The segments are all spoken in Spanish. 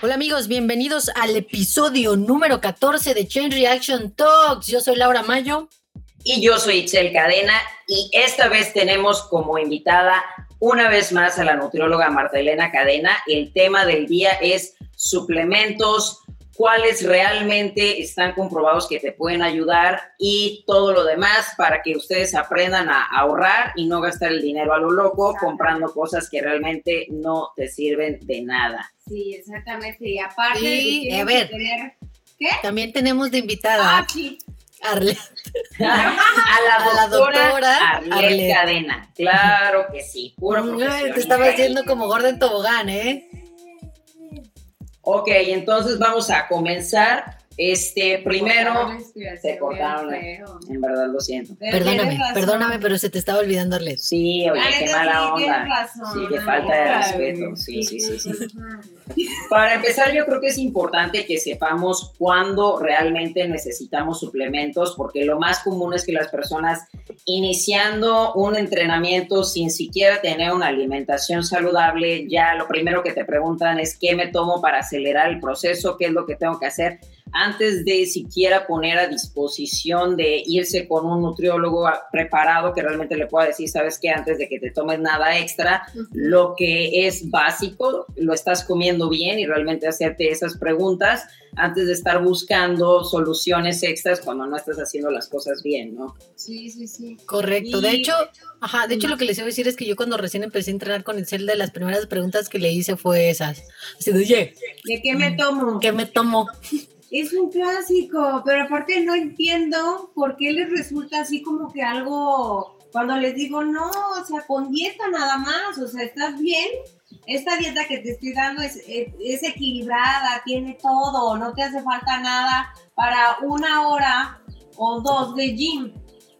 Hola amigos, bienvenidos al episodio número 14 de Chain Reaction Talks. Yo soy Laura Mayo. Y yo soy Itzel Cadena y esta vez tenemos como invitada una vez más a la nutrióloga Marta Elena Cadena. El tema del día es suplementos, cuáles realmente están comprobados que te pueden ayudar y todo lo demás para que ustedes aprendan a ahorrar y no gastar el dinero a lo loco comprando cosas que realmente no te sirven de nada. Sí, exactamente. Y aparte, de a ver. tener... ¿Qué? También tenemos de invitada Ah, sí. a la A la doctora, Arlet Arlet. Cadena. Claro que sí, puro Ay, profesional. te estaba haciendo como gorda en tobogán, ¿eh? Ok, entonces vamos a comenzar. Este, primero, se cortaron. feo. en verdad lo siento. Pero Perdóname, perdóname, pero se te estaba olvidando Arlet. Sí, oye, qué mala onda. razón, Sí, qué falta de respeto. Sí, sí, sí, sí. Para empezar, yo creo que es importante que sepamos cuándo realmente necesitamos suplementos, porque lo más común es que las personas iniciando un entrenamiento sin siquiera tener una alimentación saludable, ya lo primero que te preguntan es qué me tomo para acelerar el proceso, qué es lo que tengo que hacer antes de siquiera poner a disposición de irse con un nutriólogo a- preparado que realmente le pueda decir, sabes que antes de que te tomes nada extra, lo que es básico, lo estás comiendo bien y realmente hacerte esas preguntas antes de estar buscando soluciones extras cuando no estás haciendo las cosas bien, ¿no? Sí, sí, sí. Correcto. De hecho, ajá, de hecho lo que les iba a decir es que yo cuando recién empecé a entrenar con Excel, de las primeras preguntas que le hice fue esas. Así de, oye, ¿De qué me tomo? ¿qué me tomo? Es un clásico, pero aparte no entiendo por qué les resulta así como que algo, cuando les digo, no, o sea, con dieta nada más, o sea, ¿estás bien? Esta dieta que te estoy dando es, es equilibrada, tiene todo, no te hace falta nada para una hora o dos de gym.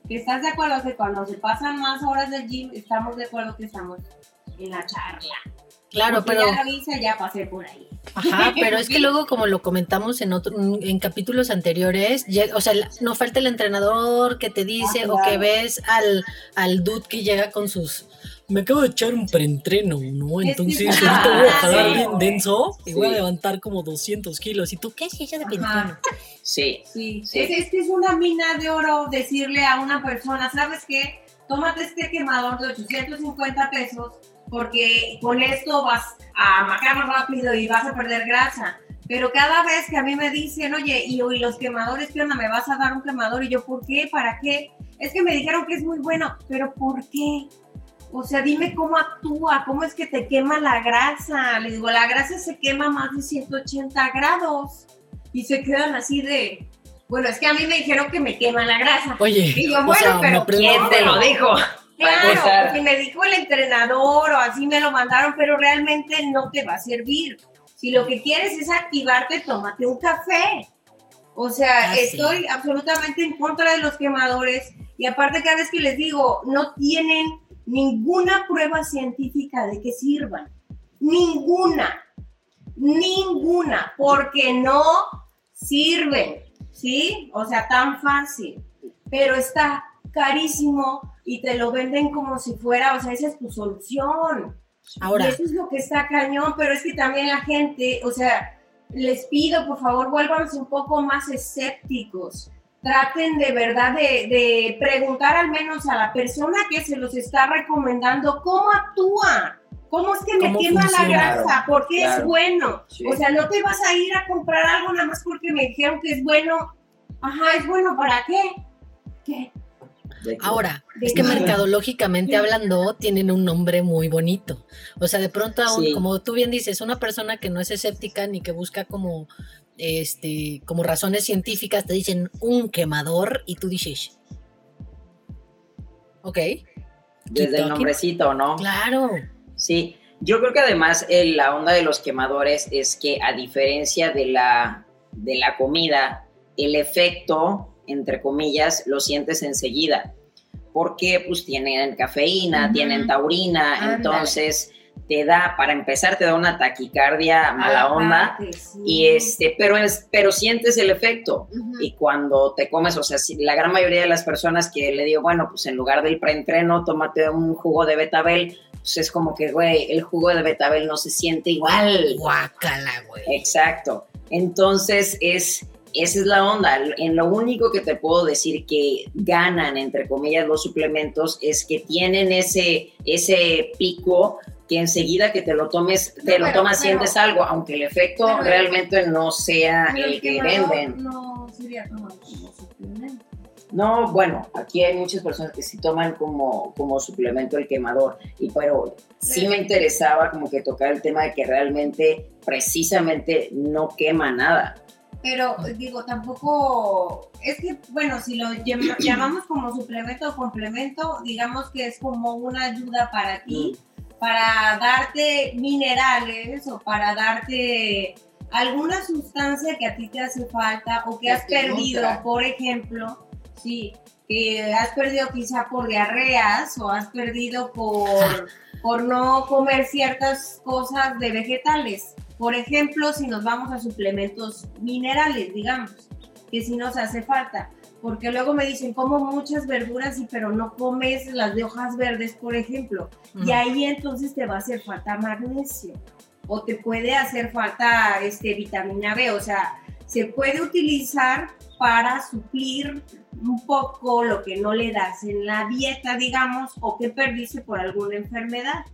¿Estás de acuerdo que cuando se pasan más horas del gym, estamos de acuerdo que estamos en la charla? Claro, Porque pero... Ya hice, ya pasé por ahí. Ajá, pero es que luego, como lo comentamos en otro, en capítulos anteriores, lle- o sea, no falta el entrenador que te dice Ah, o que claro. ves al, al dude que llega con sus. Me acabo de echar un preentreno, ¿no? Entonces es- ahorita voy a Ah, jalar sí. bien denso y voy a levantar como 200 kilos. ¿Y tú qué es ella de preentreno? Sí, Sí, Sí. Es, es que es una mina de oro decirle a una persona, ¿sabes qué? Tómate este quemador de 850 pesos porque con esto vas a macar más rápido y vas a perder grasa. Pero cada vez que a mí me dicen, oye, y, y los quemadores, ¿qué onda? ¿Me vas a dar un quemador? Y yo, ¿por qué? ¿Para qué? Es que me dijeron que es muy bueno, pero ¿por qué? O sea, dime cómo actúa, cómo es que te quema la grasa. Le digo, la grasa se quema más de 180 grados y se quedan así de, bueno, es que a mí me dijeron que me quema la grasa. Oye, Y yo, o bueno, sea, pero ¿quién te lo dijo? Claro, porque me dijo el entrenador o así me lo mandaron, pero realmente no te va a servir. Si lo que quieres es activarte, tómate un café. O sea, Ah, sí. estoy absolutamente en contra de los quemadores y aparte cada vez que les digo, no tienen ninguna prueba científica de que sirvan. Ninguna. Ninguna. Porque no sirven. ¿Sí? O sea, tan fácil. Pero está carísimo y te lo venden como si fuera, o sea, esa es tu solución. Ahora, Y eso es lo que está cañón, pero es que también la gente, o sea, les pido, por favor, vuélvanse un poco más escépticos. Traten de verdad de, de preguntar al menos a la persona que se los está recomendando cómo actúa. ¿Cómo es que me ¿Cómo quema la grasa? ¿Por qué Claro. es bueno? Sí. O sea, no te vas a ir a comprar algo nada más porque me dijeron que es bueno. Ajá, ¿es bueno para qué? ¿Qué? Ahora, es que mercadológicamente hablando tienen un nombre muy bonito. O sea, de pronto, a un- Sí. como tú bien dices, una persona que no es escéptica ni que busca como, este, como razones científicas, te dicen un quemador y tú dices, ok, Desde el nombrecito, ¿no? claro, Sí, yo creo que además eh, la onda de los quemadores es que a diferencia de la, de la comida, el efecto, entre comillas, lo sientes enseguida. Porque pues tienen cafeína, tienen taurina, entonces te da, para empezar, te da una taquicardia mala Aparte, onda. sí. Y este, pero es, pero sientes el efecto. Y cuando te comes, o sea, si la gran mayoría de las personas que le digo, bueno, pues en lugar del preentreno, tómate un jugo de betabel, pues es como que, güey, el jugo de betabel no se siente igual. Guácala, güey. Exacto. Entonces, es, esa es la onda. En lo único que te puedo decir que ganan, entre comillas, los suplementos es que tienen ese, ese pico que enseguida que te lo tomes, te No, lo tomas, pero- sientes algo, aunque el efecto pero- realmente no sea el que venden. No sería tomado como suplemento. No, bueno, aquí hay muchas personas que sí toman como, como suplemento el quemador, y pero sí me interesaba como que tocar el tema de que realmente, precisamente, no quema nada. Pero digo, tampoco, es que, bueno, si lo llam- llamamos como suplemento o complemento, digamos que es como una ayuda para ti, para darte minerales o para darte alguna sustancia que a ti te hace falta o que has perdido, por ejemplo, sí, que has perdido quizá por diarreas o has perdido por, por no comer ciertas cosas de vegetales. Por ejemplo, si nos vamos a suplementos minerales, digamos, que si nos hace falta. Porque luego me dicen, como muchas verduras, y pero no comes las de hojas verdes, por ejemplo. Y ahí entonces te va a hacer falta magnesio. O te puede hacer falta este, vitamina B. O sea, se puede utilizar para suplir un poco lo que no le das en la dieta, digamos, o que perdiste por alguna enfermedad.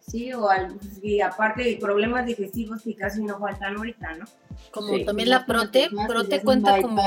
Sí, o al- y aparte de problemas digestivos que casi no faltan ahorita, ¿no? Como Sí. también la prote, prote cuenta como...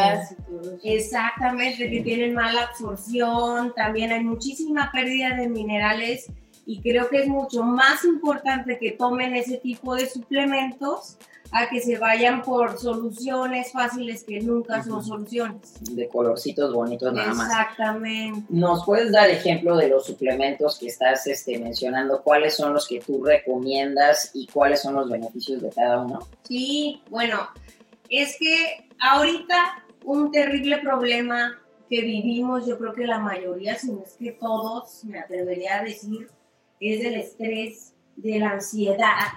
Exactamente, que tienen mala absorción, también hay muchísima pérdida de minerales y creo que es mucho más importante que tomen ese tipo de suplementos a que se vayan por soluciones fáciles que nunca son Ujú. soluciones. De colorcitos bonitos nada más. Exactamente. ¿Nos puedes dar ejemplo de los suplementos que estás este, mencionando? ¿Cuáles son los que tú recomiendas y cuáles son los beneficios de cada uno? Sí, bueno, es que ahorita un terrible problema que vivimos, yo creo que la mayoría, si no es que todos, me atrevería a decir, es del estrés, de la ansiedad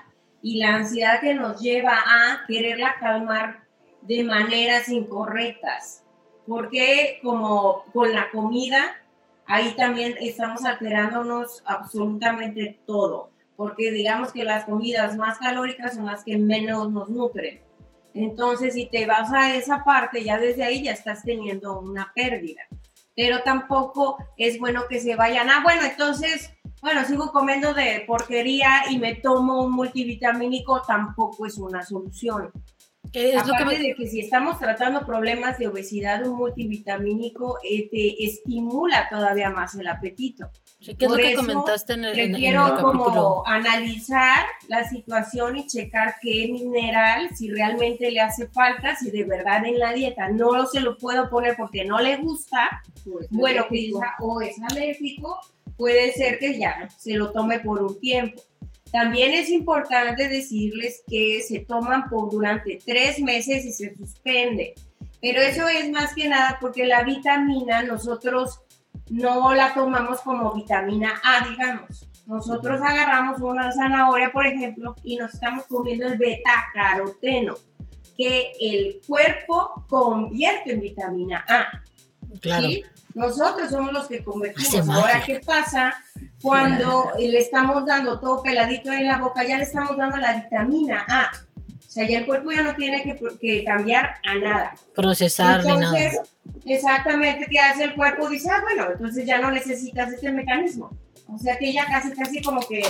y la ansiedad que nos lleva a quererla calmar de maneras incorrectas. Porque como con la comida, ahí también estamos alterándonos absolutamente todo. Porque digamos que las comidas más calóricas son las que menos nos nutren. Entonces, si te vas a esa parte, ya desde ahí ya estás teniendo una pérdida. Pero tampoco es bueno que se vayan, ah, bueno, entonces, bueno, sigo comiendo de porquería y me tomo un multivitamínico, tampoco es una solución. Es lo que Aparte me- de que si estamos tratando problemas de obesidad, un multivitamínico eh, te estimula todavía más el apetito. sí, que es lo por que eso comentaste en el, en- en el como analizar la situación y checar qué mineral, si realmente le hace falta, si de verdad en la dieta no se lo puedo poner porque no le gusta, bueno, quizá o es alérgico, puede ser que ya se lo tome por un tiempo. También es importante decirles que se toman por durante tres meses y se suspende. Pero eso es más que nada porque la vitamina nosotros no la tomamos como vitamina A, digamos. Nosotros agarramos una zanahoria, por ejemplo, y nos estamos comiendo el beta-caroteno, que el cuerpo convierte en vitamina A. Claro. ¿sí? Nosotros somos los que convertimos. Ahora, ¿qué pasa cuando le estamos dando todo peladito en la boca? Ya le estamos dando la vitamina A. O sea, ya el cuerpo ya no tiene que, que cambiar a nada. Procesar ni nada. Entonces, exactamente, ¿qué hace el cuerpo? Dice, ah, bueno, entonces ya no necesitas este mecanismo. O sea que ya casi, casi como que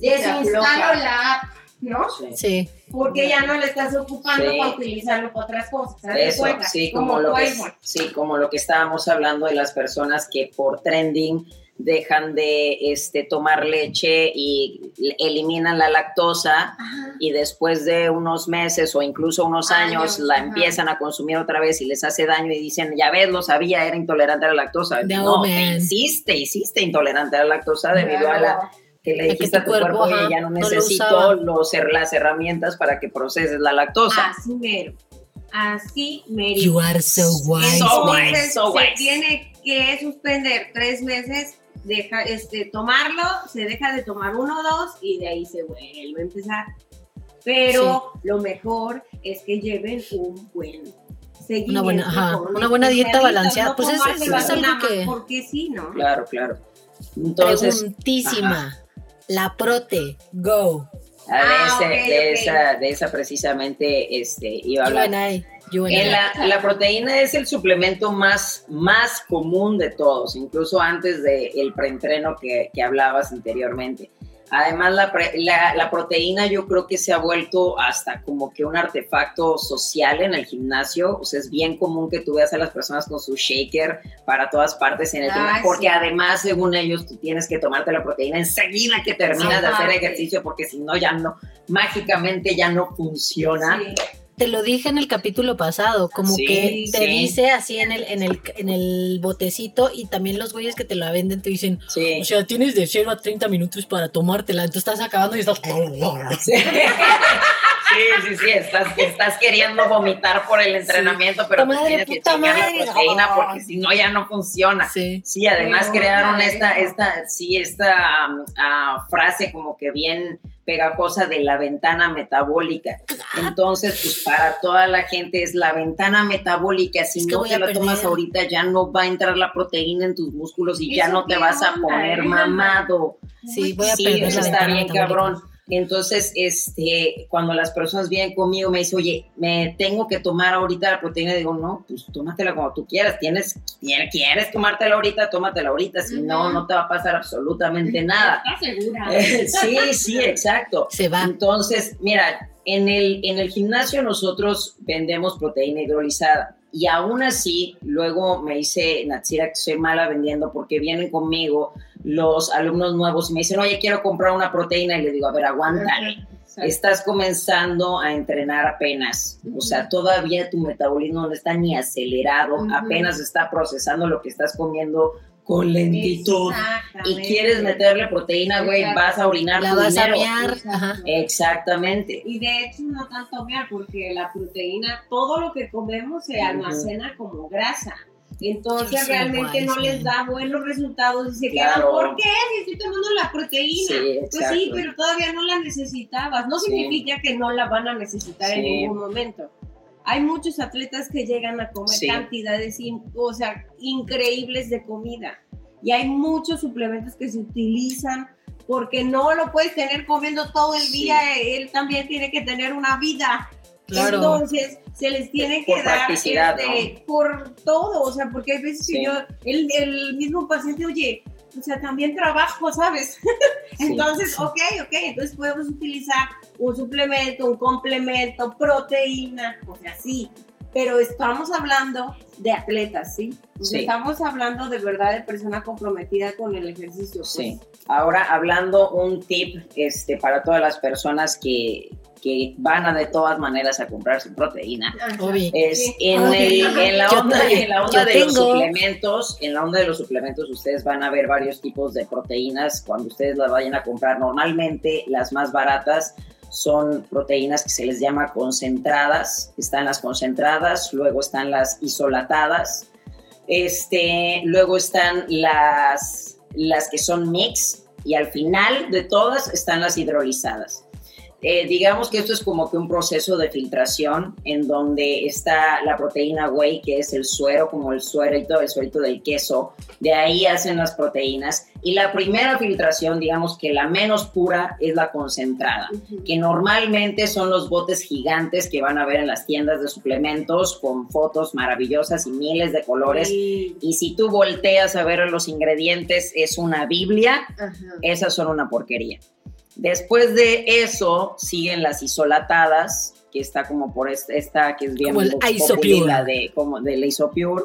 desinstalo la app, ¿no? Sí. Porque ya no le estás ocupando Sí. para utilizarlo para otras cosas. ¿te das Eso, cuenta? sí, como, lo que, sí, como lo que estábamos hablando de las personas que por trending dejan de este, tomar leche y eliminan la lactosa Ajá. y después de unos meses o incluso unos años, Años, la ajá. empiezan a consumir otra vez y les hace daño y dicen, ya ves, lo sabía, era intolerante a la lactosa. No, no, te hiciste, hiciste intolerante a la lactosa debido a la. Que le dijiste a tu cuerpo, cuerpo, ajá, "Oye, ya no no lo necesito usaba". los, las herramientas para que proceses la lactosa. Así mero. Así mero. You are so wise, So wise. So se wise. tiene que suspender tres meses deja, este, tomarlo, se deja de tomar uno o dos y de ahí se vuelve a empezar. Pero lo mejor es que lleven un buen una buena, ajá, una buena dieta balanceada. pues es, es, algo que. Porque sí, ¿no? Claro, claro. Entonces. Preguntísima. La prote, go. Ah, de, ah, de, Esa, de esa precisamente este, iba a hablar. La, la, proteína es el suplemento más, más común de todos, incluso antes del el preentreno que, que hablabas anteriormente. Además, la, la, proteína yo creo que se ha vuelto hasta como que un artefacto social en el gimnasio. O sea, es bien común que tú veas a las personas con su shaker para todas partes en el gimnasio, porque además, según ellos, tú tienes que tomarte la proteína enseguida que terminas de hacer ejercicio, porque si no, ya no, mágicamente ya no funciona te lo dije en el capítulo pasado, como que te dice así en el, en el, en el botecito y también los güeyes que te la venden te dicen, o sea, tienes de 0 a 30 minutos para tomártela, entonces estás acabando y estás... Sí, sí, sí, estás, estás queriendo vomitar por el entrenamiento, pero tienes que chingar la proteína porque si no ya no funciona. Sí, sí además crearon esta, esta, sí, esta uh, frase como que bien pegajosa de la ventana metabólica. Entonces, pues para toda la gente es la ventana metabólica. Si no te la tomas ahorita, ya no va a entrar la proteína en tus músculos y ya no te vas a poner mamado. Sí, voy a perder está bien, cabrón. Entonces, este, cuando las personas vienen conmigo, me dicen, oye, me tengo que tomar ahorita la proteína. Digo, no, pues tómatela como tú quieras. Tienes, quieres tomártela ahorita, tómatela ahorita. Si no, no te va a pasar absolutamente nada. ¿Estás segura? sí, sí, exacto. Se va. Entonces, mira, en el, en el gimnasio nosotros vendemos proteína hidrolizada. Y aún así, luego me dice Natsira que soy mala vendiendo porque vienen conmigo los alumnos nuevos y me dicen, oye, quiero comprar una proteína. Y le digo, a ver, aguántale. Estás comenzando a entrenar apenas. O sea, todavía tu metabolismo no está ni acelerado, apenas está procesando lo que estás comiendo con lentitud y quieres meterle proteína, güey, vas a orinar la vas a mear. Exactamente. Y de hecho no tanto mear porque la proteína, todo lo que comemos se almacena como grasa. Entonces realmente no les da buenos resultados y se quedan, ¿por qué? Si estoy tomando la proteína. pues sí, pero todavía no la necesitabas. No significa que no la van a necesitar en ningún momento hay muchos atletas que llegan a comer cantidades o sea, increíbles de comida. Y hay muchos suplementos que se utilizan porque no lo puedes tener comiendo todo el día, él también tiene que tener una vida. Entonces, se les tiene que dar este, por todo, o sea, porque hay veces que yo, el, el mismo paciente, oye, o sea, también trabajo, ¿sabes? entonces, ok, ok, entonces podemos utilizar un suplemento, un complemento, proteína, o sea, sí, pero estamos hablando de atletas, ¿sí? Estamos hablando de verdad de persona comprometida con el ejercicio. Pues. Sí. Ahora, hablando un tip este, para todas las personas que, que van a de todas maneras a comprar su proteína. Es en, la onda, de los suplementos, en la onda de los suplementos ustedes van a ver varios tipos de proteínas. Cuando ustedes las vayan a comprar. Normalmente las más baratas son proteínas que se les llama concentradas, están las concentradas, luego están las isolatadas, este, luego están las, las que son mix y al final de todas están las hidrolizadas. Eh, digamos que esto es como que un proceso de filtración en donde está la proteína whey, que es el suero, como el suero el suerito del queso. De ahí hacen las proteínas. Y la primera filtración, digamos que la menos pura, es la concentrada, que normalmente son los botes gigantes que van a ver en las tiendas de suplementos con fotos maravillosas y miles de colores. Y si tú volteas a ver los ingredientes, es una Biblia. Esas son una porquería. Después de eso siguen las isolatadas, que está como por esta, que es bien como el isopure. de como de la isopure.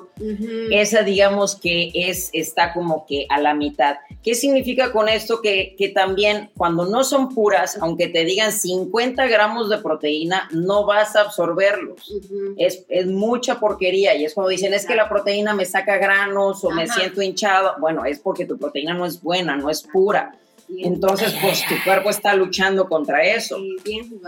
Esa digamos que es está como que a la mitad. ¿Qué significa con esto? Que, que también cuando no son puras, aunque te digan 50 gramos de proteína, no vas a absorberlos. es, es, mucha porquería y es cuando dicen es que la proteína me saca granos o me siento hinchado. Bueno, es porque tu proteína no es buena, no es pura. Entonces, pues tu cuerpo está luchando contra eso.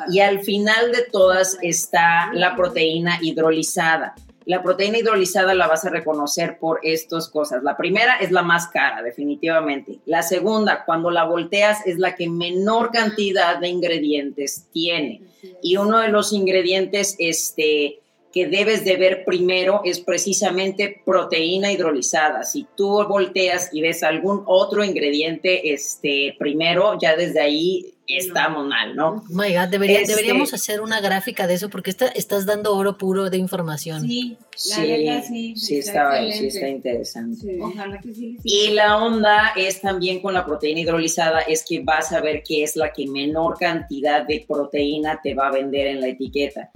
Y al final de todas está la proteína hidrolizada, La proteína hidrolizada la vas a reconocer por estas cosas. La primera es la más cara, definitivamente. La segunda, cuando la volteas, es la que menor cantidad de ingredientes tiene. Y uno de los ingredientes, este, que debes de ver primero es precisamente proteína hidrolizada. Si tú volteas y ves algún otro ingrediente este, primero, ya desde ahí estamos mal, ¿no? Oh my God, este deberíamos hacer una gráfica de eso porque estás dando oro puro de información. Sí, la sí, sí, está, sí está interesante. Ojalá que sí, Y la onda es también con la proteína hidrolizada, es que vas a ver qué es la que menor cantidad de proteína te va a vender en la etiqueta.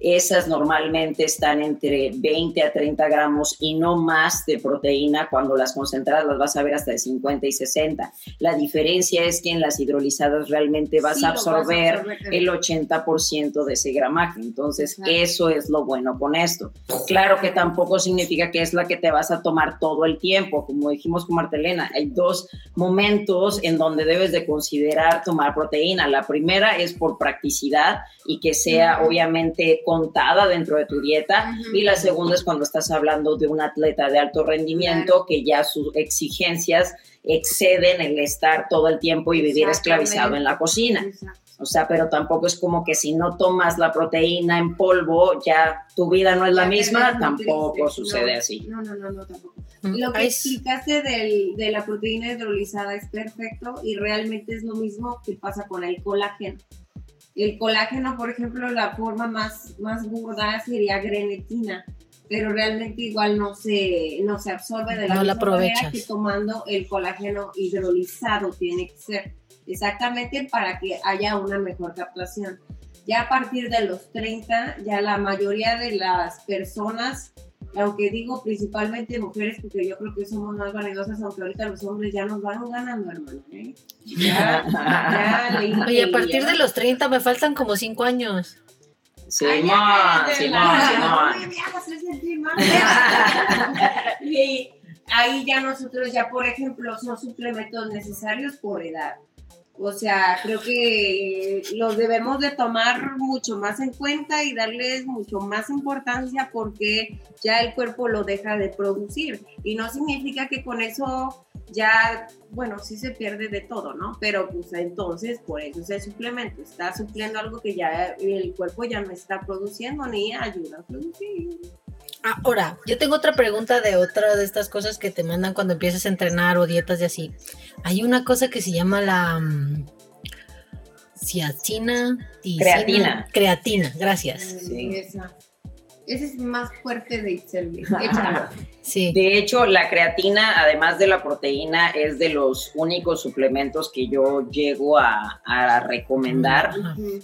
Esas normalmente están entre 20 a 30 gramos y no más de proteína. Cuando las concentradas las vas a ver hasta de 50 y 60. La diferencia es que en las hidrolizadas realmente vas, a, absorber el 80% de ese gramaje. Entonces, eso es lo bueno con esto. Claro que tampoco significa que es la que te vas a tomar todo el tiempo. Como dijimos con Martelena, hay dos momentos en donde debes de considerar tomar proteína. La primera es por practicidad y que sea obviamente contada dentro de tu dieta. Y la segunda es cuando estás hablando de un atleta de alto rendimiento que ya sus exigencias exceden el estar todo el tiempo y vivir esclavizado en la cocina. O sea, pero tampoco es como que si no tomas la proteína en polvo, ya tu vida no es la misma, tampoco sucede así. No, no, no, no, tampoco. Mm, lo que explicaste del, de la proteína hidrolizada es perfecto y realmente es lo mismo que pasa con el colágeno. El colágeno, por ejemplo, la forma más, más burda sería grenetina, pero realmente igual no se, no se absorbe de la no misma manera que tomando el colágeno hidrolizado tiene que ser exactamente para que haya una mejor captación. Ya a partir de los 30, ya la mayoría de las personas aunque digo principalmente mujeres, porque yo creo que somos más vanidosas, aunque ahorita los hombres ya nos van ganando, hermano. ¿eh? Ya, ya, Oye, a partir de los 30 me faltan como 5 años. Sí, más, sí, más, Y ahí ya nosotros, ya por ejemplo, son suplementos necesarios por edad. O sea, creo que los debemos de tomar mucho más en cuenta y darles mucho más importancia porque ya el cuerpo lo deja de producir. Y no significa que con eso ya, bueno, sí se pierde de todo, ¿no? Pero pues entonces, por eso ese suplemento está supliendo algo que ya el cuerpo ya no está produciendo ni ayuda a producir. Ahora, yo tengo otra pregunta de otra de estas cosas que te mandan cuando empiezas a entrenar o dietas y así. Hay una cosa que se llama la um, ciacina, creatina. Creatina, gracias. Sí. Esa. Ese es más fuerte de Itzelmi. sí. De hecho, la creatina, además de la proteína, es de los únicos suplementos que yo llego a, recomendar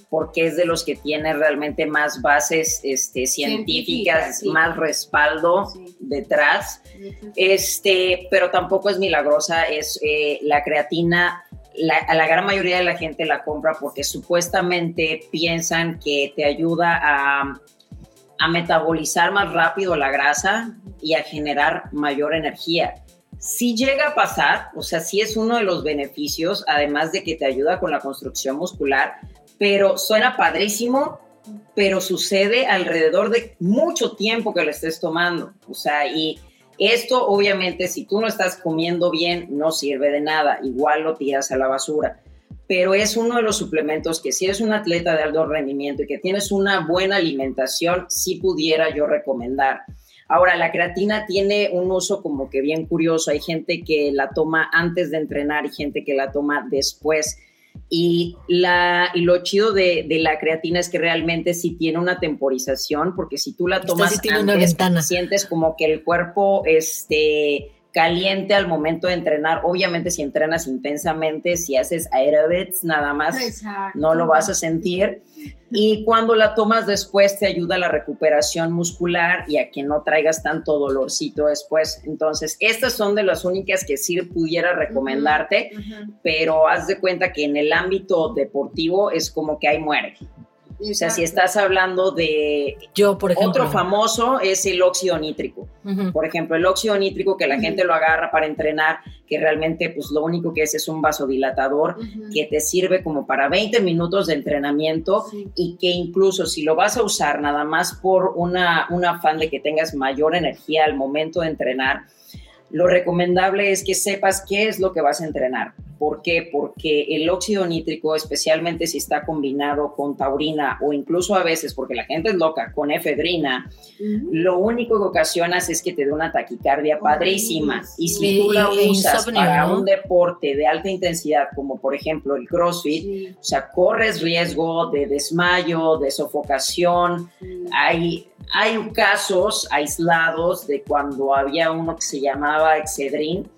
porque es de los que tiene realmente más bases este, científicas, más respaldo detrás. Este, pero tampoco es milagrosa, es eh, la creatina a la gran mayoría de la gente la compra porque supuestamente piensan que te ayuda a a metabolizar más rápido la grasa y a generar mayor energía. Si llega a pasar, o sea, sí es uno de los beneficios, además de que te ayuda con la construcción muscular, pero suena padrísimo, pero sucede alrededor de mucho tiempo que lo estés tomando. O sea, y esto obviamente si tú no estás comiendo bien no sirve de nada, igual lo tiras a la basura pero es uno de los suplementos que si eres un atleta de alto rendimiento y que tienes una buena alimentación, sí pudiera yo recomendar. Ahora, la creatina tiene un uso como que bien curioso. Hay gente que la toma antes de entrenar y gente que la toma después. Y, la, y lo chido de, la creatina es que realmente sí tiene una temporización, porque si tú la tomas antes, sientes como que el cuerpo este, caliente al momento de entrenar. Obviamente si entrenas intensamente, si haces aerobics nada más, no lo vas a sentir. Y cuando la tomas después te ayuda a la recuperación muscular y a que no traigas tanto dolorcito después. Entonces, estas son de las únicas que sí pudiera recomendarte, pero haz de cuenta que en el ámbito deportivo es como que ahí muere. O sea, si estás hablando de yo, por ejemplo, otro famoso es el óxido nítrico. Por ejemplo, el óxido nítrico que la gente lo agarra para entrenar, que realmente pues lo único que es es un vasodilatador que te sirve como para 20 minutos de entrenamiento y que incluso si lo vas a usar nada más por una, un afán de que tengas mayor energía al momento de entrenar, lo recomendable es que sepas qué es lo que vas a entrenar. ¿Por qué? Porque el óxido nítrico, especialmente si está combinado con taurina o incluso a veces, porque la gente es loca, con efedrina, lo único que ocasionas es que te dé una taquicardia padrísima. Y si tú la usas para un deporte de alta intensidad, como por ejemplo el CrossFit, o sea, corres riesgo de desmayo, de sofocación. Hay hay casos aislados de cuando había uno que se llamaba Excedrin.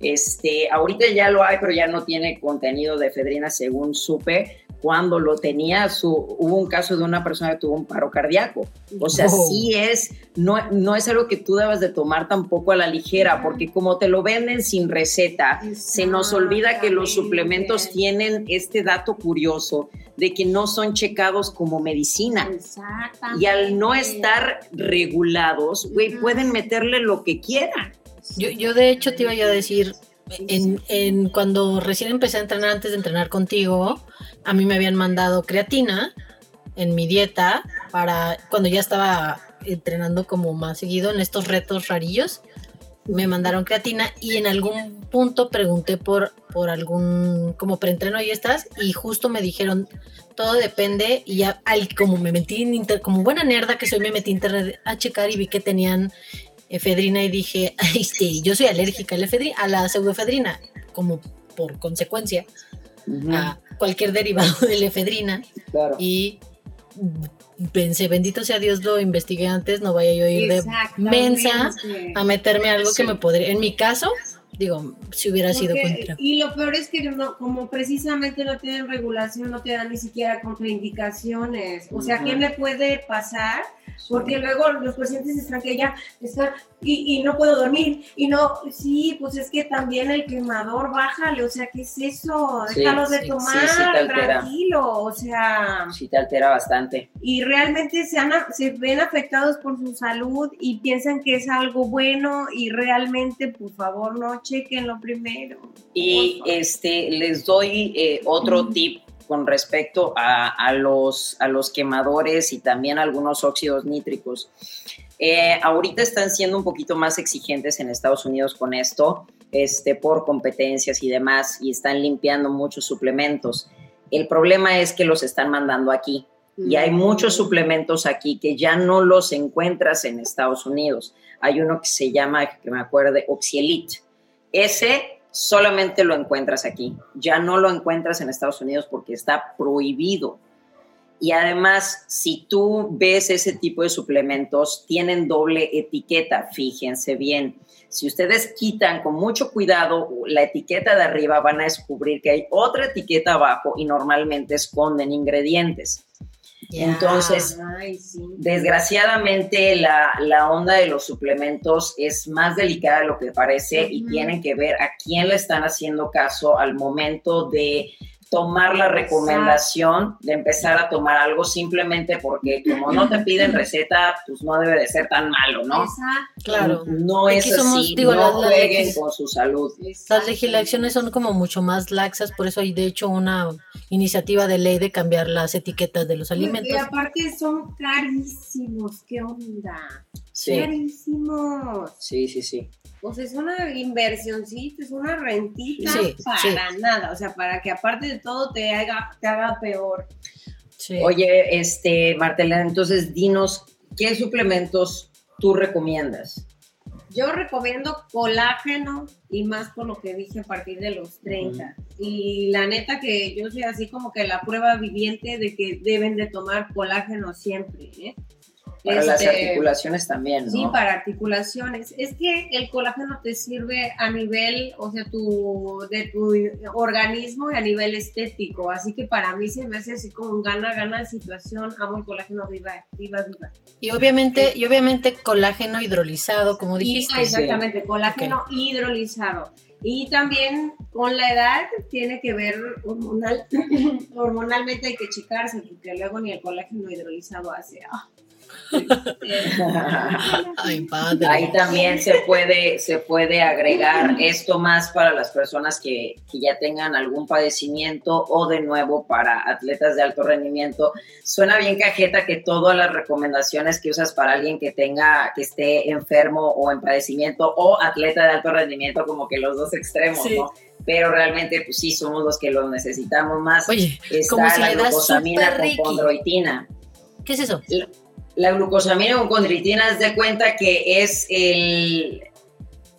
Este, ahorita ya lo hay, pero ya no tiene contenido de efedrina según supe. Cuando lo tenía, su, hubo un caso de una persona que tuvo un paro cardíaco. O sea, sí es, no, no es algo que tú debas de tomar tampoco a la ligera, porque como te lo venden sin receta, se nos olvida que los suplementos tienen este dato curioso de que no son checados como medicina. Y al no estar regulados, güey, pueden meterle lo que quieran. Yo, yo de hecho te iba a decir, en, cuando recién empecé a entrenar, antes de entrenar contigo, a mí me habían mandado creatina en mi dieta para cuando ya estaba entrenando como más seguido en estos retos rarillos me mandaron creatina y en algún punto pregunté por, por algún como preentreno y estás y justo me dijeron todo depende y ya al, como me metí en inter, como buena nerda que soy me metí en internet a checar y vi que tenían efedrina y dije este yo soy alérgica a la, efedrina, a la pseudoefedrina como por consecuencia a cualquier derivado de la efedrina y pensé, bendito sea Dios, lo investigué antes, no vaya yo a ir de mensa a meterme algo que me podría, en mi caso, digo, si hubiera sido contra. Y lo peor es que no, como precisamente no tienen regulación, no te dan ni siquiera contraindicaciones. O sea, ¿qué me puede pasar? Porque luego los pacientes están que ya están y, no puedo dormir y no, sí, pues es que también el quemador, bájale, o sea, ¿qué es eso? Déjalo de tomar, tranquilo, o sea. Sí, te altera bastante. Y realmente se, se ven afectados por su salud y piensan que es algo bueno y realmente, por favor, no chequen lo primero. Y este, les doy eh, otro tip con respecto a, los, a los quemadores y también algunos óxidos nítricos. Eh, ahorita están siendo un poquito más exigentes en Estados Unidos con esto, este, por competencias y demás, y están limpiando muchos suplementos. El problema es que los están mandando aquí. Y hay muchos suplementos aquí que ya no los encuentras en Estados Unidos. Hay uno que se llama, que me acuerde, Oxyelite. Ese solamente lo encuentras aquí. Ya no lo encuentras en Estados Unidos porque está prohibido. Y además, si tú ves ese tipo de suplementos, tienen doble etiqueta, fíjense bien. Si ustedes quitan con mucho cuidado la etiqueta de arriba, van a descubrir que hay otra etiqueta abajo y normalmente esconden ingredientes. Entonces, desgraciadamente la, la, onda de los suplementos es más delicada de lo que parece y tienen que ver a quién le están haciendo caso al momento de tomar la recomendación de empezar a tomar algo simplemente porque como no te piden receta, pues no debe de ser tan malo, ¿no? Exacto. Claro. No es así, no jueguen con su salud. Las legislaciones son como mucho más laxas, por eso hay de hecho una iniciativa de ley de cambiar las etiquetas de los alimentos. Y aparte son carísimos, ¿qué onda? Carísimos. Sí, sí, sí. Pues es una inversioncita, es una rentita para nada, o sea, para que aparte de todo te haga, te haga peor. Oye, este, Martela, entonces dinos, ¿qué suplementos tú recomiendas? Yo recomiendo colágeno y más por lo que dije a partir de los 30. Y la neta que yo soy así como que la prueba viviente de que deben de tomar colágeno siempre, ¿eh? Para las este, articulaciones también, ¿no? Sí, para articulaciones. Es que el colágeno te sirve a nivel, o sea, tu, de tu organismo y a nivel estético. Así que para mí se me hace así como un gana-gana de situación. Amo el colágeno viva, viva, viva. Y obviamente, y obviamente colágeno hidrolizado, como dijiste. exactamente, colágeno hidrolizado. Y también con la edad tiene que ver hormonal, hormonalmente hay que chicarse, porque luego ni el colágeno hidrolizado hace. Ah. Ahí también se puede, se puede agregar esto más para las personas que, que, ya tengan algún padecimiento o de nuevo para atletas de alto rendimiento. Suena bien cajeta que todas las recomendaciones que usas para alguien que tenga, que esté enfermo o en padecimiento o atleta de alto rendimiento, como que los dos extremos, ¿no? pero realmente pues sí somos los que lo necesitamos más. Oye, como si le das con condroitina. ¿Qué es eso? La glucosamina con condritina, es de cuenta que es el,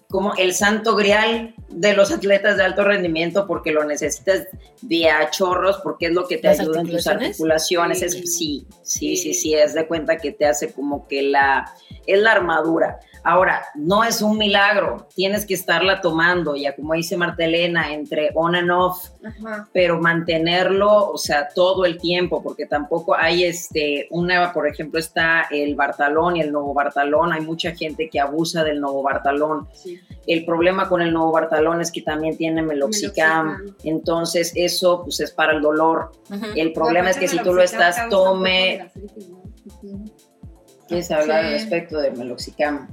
como el santo grial de los atletas de alto rendimiento porque lo necesitas de a chorros, porque es lo que te ayuda en tus articulaciones. Sí. sí, sí, sí, sí, es de cuenta que te hace como que la, es la armadura. Ahora, no es un milagro, tienes que estarla tomando, ya como dice Martelena, entre on and off, pero mantenerlo, o sea, todo el tiempo, porque tampoco hay este, una, por ejemplo, está el Bartalón y el Novo Bartalón, hay mucha gente que abusa del Novo Bartalón. El problema con el Novo Bartalón que también tiene meloxicam, entonces eso pues es para el dolor. El problema es que si tú lo estás, tome... ¿Quieres hablar al respecto del meloxicam?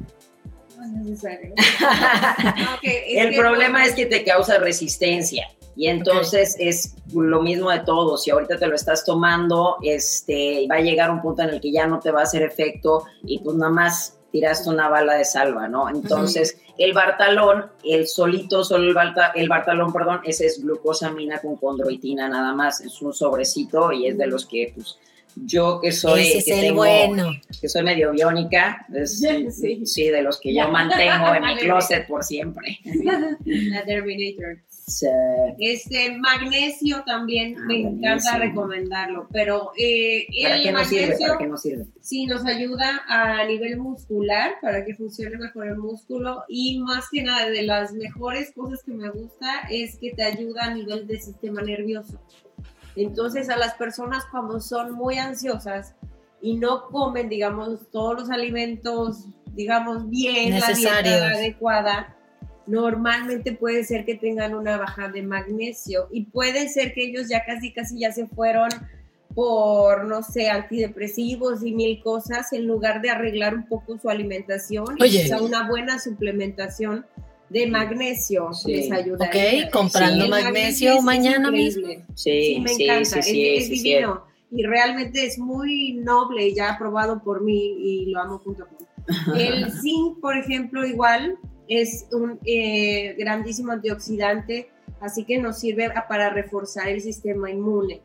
el problema es que te causa resistencia. Y entonces es lo mismo de todo. Si ahorita te lo estás tomando, este, va a llegar un punto en el que ya no te va a hacer efecto y pues nada más tiraste una bala de salva, ¿no? Entonces, el Bartalón, el solito, solo el, el Bartalón, perdón, ese es glucosamina con condroitina nada más. Es un sobrecito y es de los que, pues, yo que soy que, bueno. que soy medio biónica, sí. de los que yo mantengo en mi closet por siempre. La Terminator. Este magnesio también ah, me encanta recomendarlo, pero eh, el magnesio sí nos ayuda a nivel muscular para que funcione mejor el músculo y más que nada de las mejores cosas que me gusta es que te ayuda a nivel del sistema nervioso. Entonces a las personas cuando son muy ansiosas y no comen, digamos, todos los alimentos, digamos, bien, la dieta adecuada, normalmente puede ser que tengan una baja de magnesio y puede ser que ellos ya casi, casi ya se fueron por, no sé, antidepresivos y mil cosas en lugar de arreglar un poco su alimentación y una buena suplementación de magnesio les ayuda. Ok, comprando magnesio, mañana mismo. Sí, me encanta, es, divino. Y realmente es muy noble, ya aprobado por mí y lo amo junto con. El zinc, por ejemplo, igual es un eh, grandísimo antioxidante, así que nos sirve para reforzar el sistema inmune.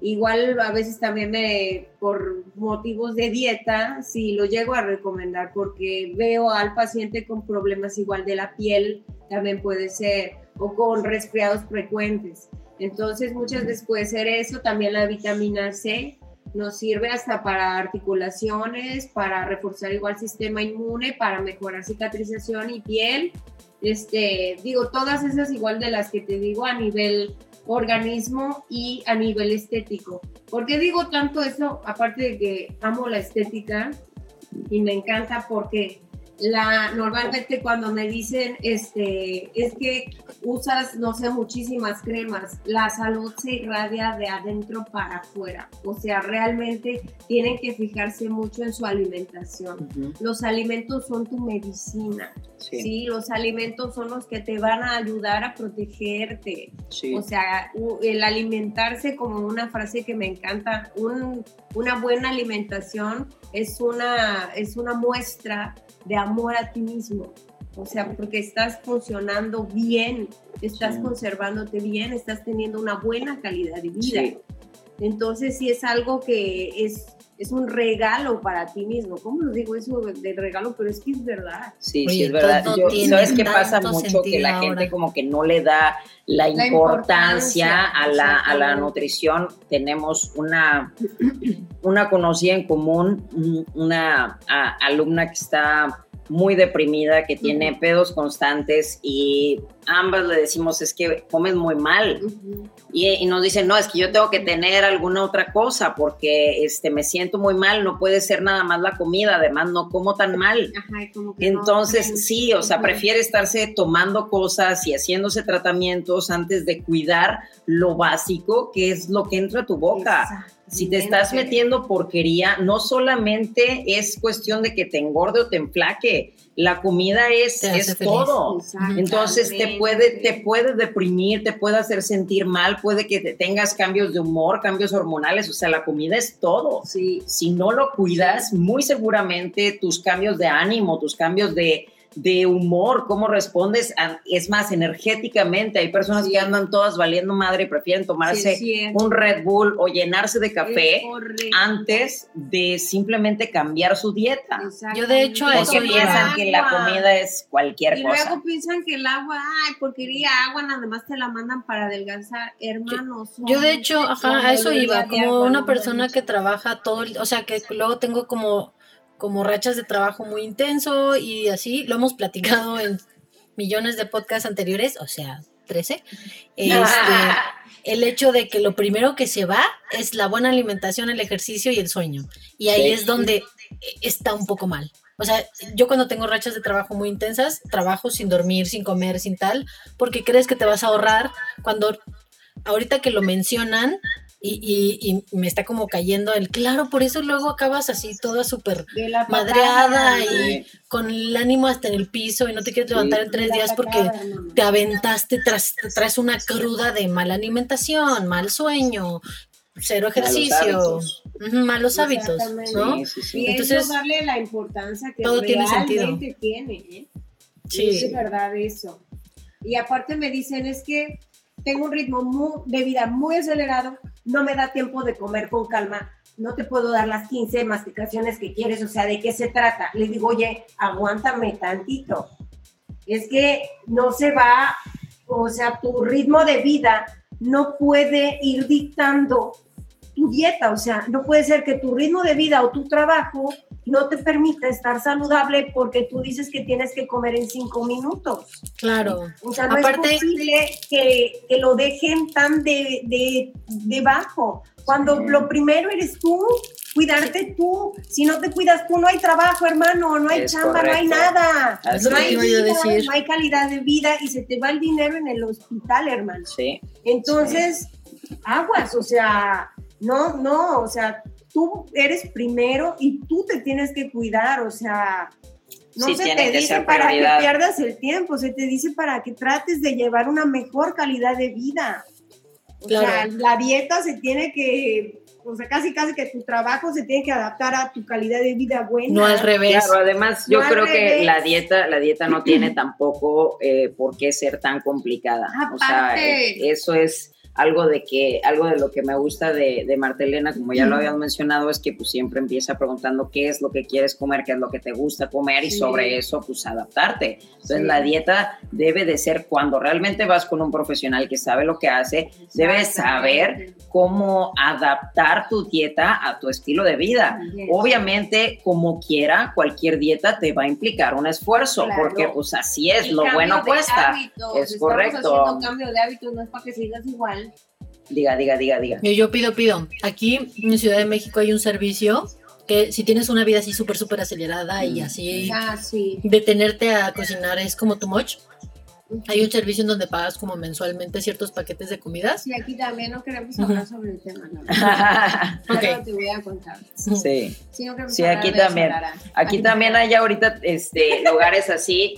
Igual a veces también me, por motivos de dieta, sí lo llego a recomendar porque veo al paciente con problemas igual de la piel, también puede ser, o con resfriados frecuentes. Entonces muchas veces puede ser eso, también la vitamina C nos sirve hasta para articulaciones, para reforzar igual sistema inmune, para mejorar cicatrización y piel. Este, digo, todas esas igual de las que te digo a nivel organismo y a nivel estético. ¿Por qué digo tanto eso? Aparte de que amo la estética y me encanta porque la, normalmente cuando me dicen, este, es que usas, no sé, muchísimas cremas, la salud se irradia de adentro para afuera. O sea, realmente tienen que fijarse mucho en su alimentación. Los alimentos son tu medicina. Sí. Los alimentos son los que te van a ayudar a protegerte. O sea, el alimentarse, como una frase que me encanta, una buena alimentación es una, es una muestra de amor a ti mismo. O sea, porque estás funcionando bien, estás conservándote bien, estás teniendo una buena calidad de vida. Entonces, sí es algo que es es un regalo para ti mismo. ¿Cómo lo digo eso de regalo? Pero es que es verdad. Sí, sí, es verdad. ¿Sabes qué pasa mucho? Que la gente como que no le da la, importancia, a, la, a la nutrición. Tenemos una, una conocida en común, una alumna que está muy deprimida, que tiene pedos constantes y ambas le decimos es que comes muy mal. y, nos dicen, no, es que yo tengo que tener alguna otra cosa porque este, me siento muy mal, no puede ser nada más la comida, además no como tan mal. Entonces, sí, o sea, prefiere estarse tomando cosas y haciéndose tratamientos antes de cuidar lo básico, que es lo que entra a tu boca. Si te estás metiendo porquería, no solamente es cuestión de que te engorde o te enflaque, la comida es, es todo. Entonces te puede, te puede deprimir, te puede hacer sentir mal, puede que te tengas cambios de humor, cambios hormonales, o sea, la comida es todo. Si no lo cuidas, muy seguramente tus cambios de ánimo, tus cambios de, de humor, cómo respondes, es más energéticamente. Hay personas que andan todas valiendo madre y prefieren tomarse un Red Bull o llenarse de café antes de simplemente cambiar su dieta. Yo de hecho eso piensan que la comida es cualquier cosa. Y luego piensan que el agua, ay, porquería, agua nada más te la mandan para adelgazar, hermanos. Yo, de hecho, ajá, a eso iba, como una persona que trabaja todo, el, o sea, que luego tengo como como rachas de trabajo muy intenso y así, lo hemos platicado en millones de podcasts anteriores, o sea, 13. Este, el hecho de que lo primero que se va es la buena alimentación, el ejercicio y el sueño. Y ahí es donde está un poco mal. O sea, yo cuando tengo rachas de trabajo muy intensas, trabajo sin dormir, sin comer, sin tal, porque crees que te vas a ahorrar cuando ahorita que lo mencionan, y, y, me está como cayendo el claro, por eso luego acabas así toda súper madreada y con el ánimo hasta en el piso y no te quieres levantar en tres días porque te aventaste, tras, traes una cruda de mala alimentación, mal sueño, cero ejercicio, malos hábitos, ¿no? Y Entonces, darle la importancia que todo tiene sentido. Tiene, ¿eh? Sí. Es verdad eso. Y aparte me dicen es que tengo un ritmo de vida muy acelerado, no me da tiempo de comer con calma, no te puedo dar las 15 masticaciones que quieres, o sea, ¿de qué se trata? Le digo, oye, aguántame tantito. Es que no se va, o sea, tu ritmo de vida no puede ir dictando tu dieta, o sea, no puede ser que tu ritmo de vida o tu trabajo no te permita estar saludable porque tú dices que tienes que comer en cinco minutos. Claro. O sea, no es posible que, que, lo dejen tan de, de, debajo. Cuando lo primero eres tú, cuidarte tú. Si no te cuidas tú, no hay trabajo, hermano, no hay chamba, no hay nada. no hay, no hay calidad de vida y se te va el dinero en el hospital, hermano. Sí. Entonces, aguas, o sea, no, no, o sea, tú eres primero y tú te tienes que cuidar, o sea, no se te dice para que pierdas el tiempo, se te dice para que trates de llevar una mejor calidad de vida. O sea, la dieta se tiene que, o sea, casi casi que tu trabajo se tiene que adaptar a tu calidad de vida buena. No al revés. Claro, además yo creo que la dieta, la dieta no tiene tampoco eh, por qué ser tan complicada. O sea, eh, eso es algo de que, algo de lo que me gusta de, de Martelena, como ya lo habíamos mencionado, es que pues siempre empieza preguntando qué es lo que quieres comer, qué es lo que te gusta comer y sobre eso pues adaptarte. Entonces la dieta debe de ser cuando realmente vas con un profesional que sabe lo que hace, debes saber cómo adaptar tu dieta a tu estilo de vida. Obviamente, como quiera, cualquier dieta te va a implicar un esfuerzo, porque pues así es, lo bueno cuesta. Es correcto. cambio de hábitos, no es para que sigas igual Diga, diga, diga, diga. Yo, pido, pido. Aquí en Ciudad de México hay un servicio que si tienes una vida así súper, súper acelerada y así, ah, detenerte a cocinar es como too much. Hay un servicio en donde pagas como mensualmente ciertos paquetes de comidas. Y aquí también no queremos hablar sobre el tema. No. te voy a contar. Sí. Sí, aquí también. aquí también hay ahorita este, lugares así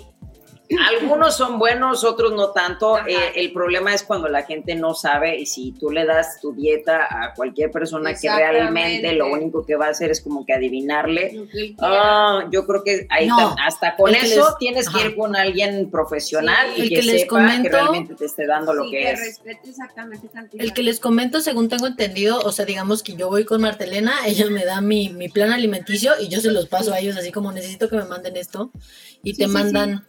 Algunos son buenos, otros no tanto. Eh, el problema es cuando la gente no sabe y si tú le das tu dieta a cualquier persona que realmente lo único que va a hacer es como que adivinarle. Ah, yo creo que ahí hasta con eso tienes que ir con alguien profesional y que, les sepa comento, que realmente te esté dando lo que, es. Respete exactamente el que les comento, según tengo entendido, o sea, digamos que yo voy con Martelena, ella me da mi, mi plan alimenticio y yo se los paso a ellos así como necesito que me manden esto y te mandan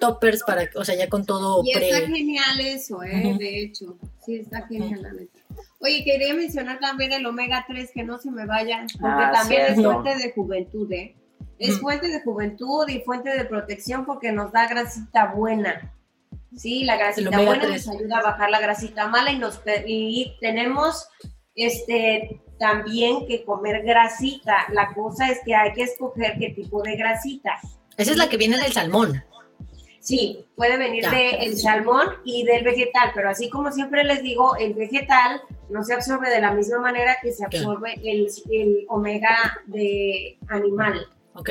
toppers para, o sea, ya con todo y está genial eso, ¿eh? De hecho, sí, está genial la neta. Oye, quería mencionar también el omega 3, que no se me vaya, porque ah, también es fuente de juventud, ¿eh? Es fuente de juventud y fuente de protección porque nos da grasita buena. Sí, la grasita buena nos ayuda a bajar la grasita mala y, nos, y tenemos este, también que comer grasita. La cosa es que hay que escoger qué tipo de grasita. Esa es la que viene del salmón. Sí, puede venir del salmón y del vegetal, pero así como siempre les digo, el vegetal no se absorbe de la misma manera que se absorbe el, omega de animal. Ok.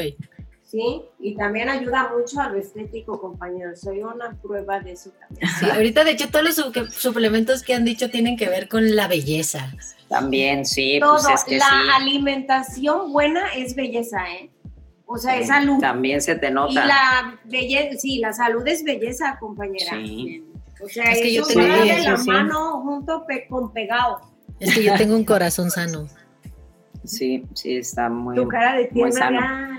Sí, y también ayuda mucho a lo estético, compañeros. Soy una prueba de eso también. Sí, ahorita de hecho todos los suplementos que han dicho tienen que ver con la belleza. También, sí. Pues Todo, la alimentación buena es belleza, ¿eh? O sea, es salud. También se te nota. Y la belleza, sí, la salud es belleza, compañera. Sí. O sea, es que yo tengo de la mano junto con pegado. Es que yo tengo un corazón sano. Sí, sí, está muy Tu cara de tierra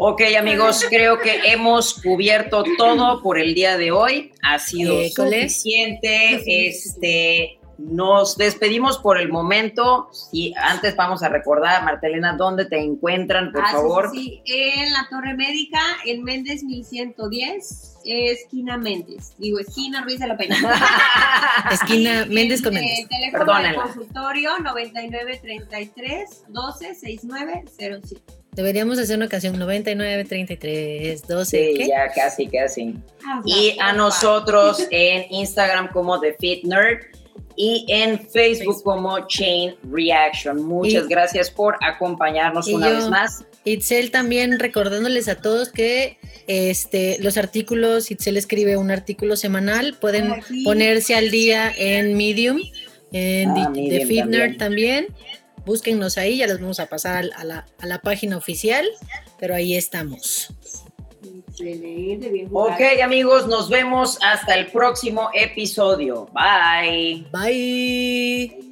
Ok, amigos, creo que hemos cubierto todo por el día de hoy. Ha sido suficiente. Este, nos despedimos por el momento. Y antes vamos a recordar, Martelena, ¿dónde te encuentran, por ah, favor? Sí, en la Torre Médica, en Méndez 1110, esquina Méndez. Digo, esquina Ruiz de la Peña. esquina Méndez con Méndez. teléfono del consultorio 9933 126907. Deberíamos hacer una ocasión 9933 12. Sí, ya casi, casi. Ah, y a nosotros en Instagram como The Fit Nerd y en Facebook, como Chain Reaction. Muchas gracias por acompañarnos una vez más. Itzel también recordándoles a todos que este, los artículos, Itzel escribe un artículo semanal, pueden ponerse al día en Medium, en ah, The, Fitner también. Búsquennos ahí, ya les vamos a pasar a la, a la página oficial, pero ahí estamos. Ok, amigos, nos vemos hasta el próximo episodio. Bye. Bye.